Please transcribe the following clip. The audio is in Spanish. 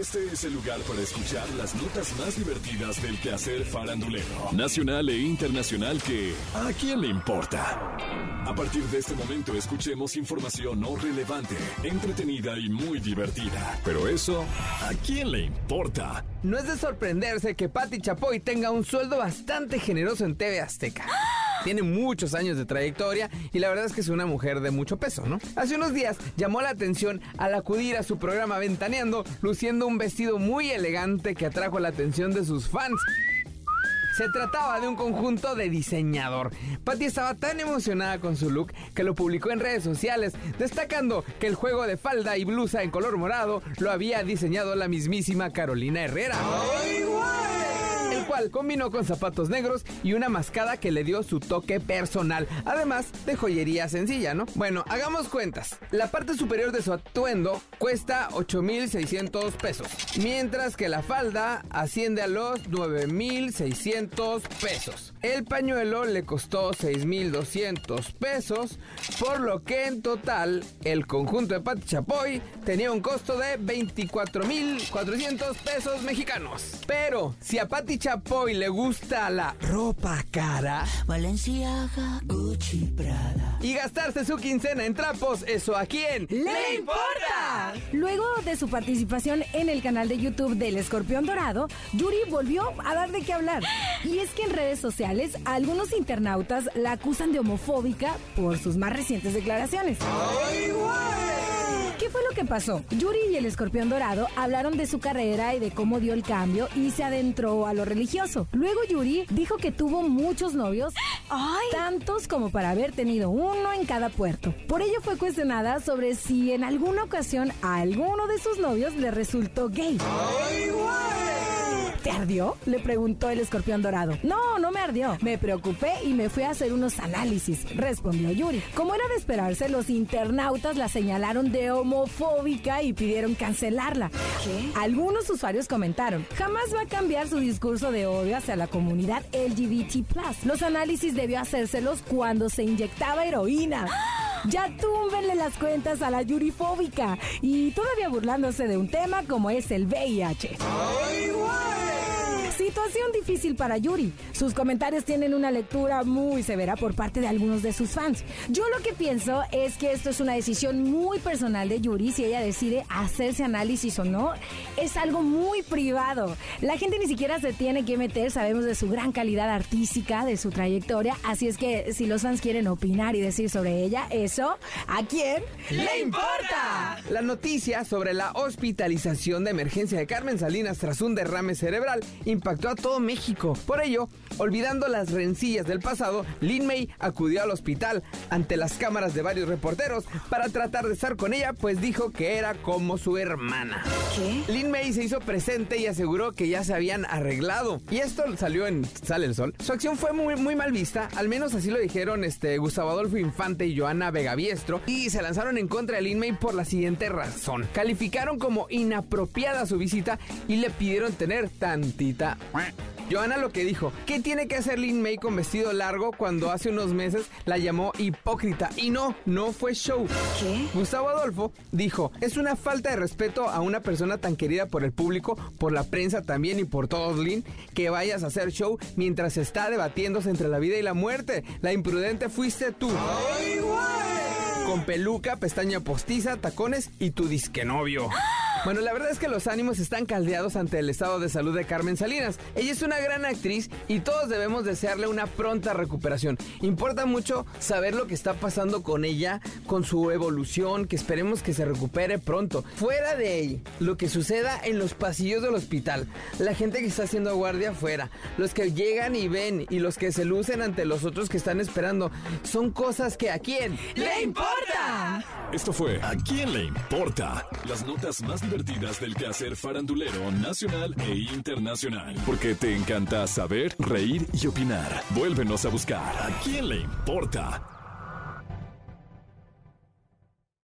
Este es el lugar para escuchar las notas más divertidas del quehacer farandulero, nacional e internacional que ¿a quién le importa? A partir de este momento escuchemos información no relevante, entretenida y muy divertida. Pero eso, ¿a quién le importa? No es de sorprenderse que Patti Chapoy tenga un sueldo bastante generoso en TV Azteca. Tiene muchos años de trayectoria y la verdad es que es una mujer de mucho peso, ¿no? Hace unos días llamó la atención al acudir a su programa Ventaneando, luciendo un vestido muy elegante que atrajo la atención de sus fans. Se trataba de un conjunto de diseñador. Patty estaba tan emocionada con su look que lo publicó en redes sociales, destacando que el juego de falda y blusa en color morado lo había diseñado la mismísima Carolina Herrera el combinó con zapatos negros y una mascada que le dio su toque personal, además de joyería sencilla, ¿no? Bueno, hagamos cuentas. La parte superior de su atuendo cuesta 8.600 pesos, mientras que la falda asciende a los 9.600 pesos. El pañuelo le costó 6.200 pesos, por lo que en total el conjunto de Pati Chapoy tenía un costo de 24.400 pesos mexicanos. Pero si a Pati Chapoy le gusta la ropa cara, Valenciaga, Gucci, Prada. y gastarse su quincena en trapos, ¿eso a quién ¡Le importa! Luego de su participación en el canal de YouTube del Escorpión Dorado, Yuri volvió a dar de qué hablar. Y es que en redes sociales algunos internautas la acusan de homofóbica por sus más recientes declaraciones. ¿Qué fue lo que pasó? Yuri y el escorpión dorado hablaron de su carrera y de cómo dio el cambio y se adentró a lo religioso. Luego Yuri dijo que tuvo muchos novios, tantos como para haber tenido uno en cada puerto. Por ello fue cuestionada sobre si en alguna ocasión a alguno de sus novios le resultó gay. ¿Te ardió? Le preguntó el escorpión dorado. No, no me ardió. Me preocupé y me fui a hacer unos análisis, respondió Yuri. Como era de esperarse, los internautas la señalaron de homofóbica y pidieron cancelarla. Algunos usuarios comentaron, jamás va a cambiar su discurso de odio hacia la comunidad LGBT+. Los análisis debió hacérselos cuando se inyectaba heroína. Ya túmbenle las cuentas a la yurifóbica y todavía burlándose de un tema como es el VIH. Situación difícil para Yuri. Sus comentarios tienen una lectura muy severa por parte de algunos de sus fans. Yo lo que pienso es que esto es una decisión muy personal de Yuri. Si ella decide hacerse análisis o no, es algo muy privado. La gente ni siquiera se tiene que meter. Sabemos de su gran calidad artística, de su trayectoria. Así es que si los fans quieren opinar y decir sobre ella, eso, ¿a quién le importa? La noticia sobre la hospitalización de emergencia de Carmen Salinas tras un derrame cerebral impactó a todo México. Por ello, olvidando las rencillas del pasado, Lin May acudió al hospital ante las cámaras de varios reporteros para tratar de estar con ella, pues dijo que era como su hermana. ¿Qué? Lin May se hizo presente y aseguró que ya se habían arreglado. Y esto salió en Sale el Sol. Su acción fue muy, muy mal vista, al menos así lo dijeron este, Gustavo Adolfo Infante y Joana Vegaviestro, y se lanzaron en contra de Lin May por la siguiente razón. Calificaron como inapropiada su visita y le pidieron tener tantita Joana lo que dijo, ¿qué tiene que hacer Lin May con vestido largo cuando hace unos meses la llamó hipócrita? Y no, no fue show. ¿Qué? Gustavo Adolfo dijo, es una falta de respeto a una persona tan querida por el público, por la prensa también y por todos, Lin, que vayas a hacer show mientras está debatiéndose entre la vida y la muerte. La imprudente fuiste tú. Con peluca, pestaña postiza, tacones y tu disque novio. Bueno, la verdad es que los ánimos están caldeados ante el estado de salud de Carmen Salinas. Ella es una gran actriz y todos debemos desearle una pronta recuperación. Importa mucho saber lo que está pasando con ella, con su evolución, que esperemos que se recupere pronto. Fuera de ahí, lo que suceda en los pasillos del hospital, la gente que está haciendo guardia afuera, los que llegan y ven y los que se lucen ante los otros que están esperando, son cosas que a quién ¡Le importa! Esto fue ¿A quién le importa? Las notas más divertidas del quehacer farandulero nacional e internacional. Porque te encanta saber, reír y opinar. Vuélvenos a buscar ¿A quién le importa?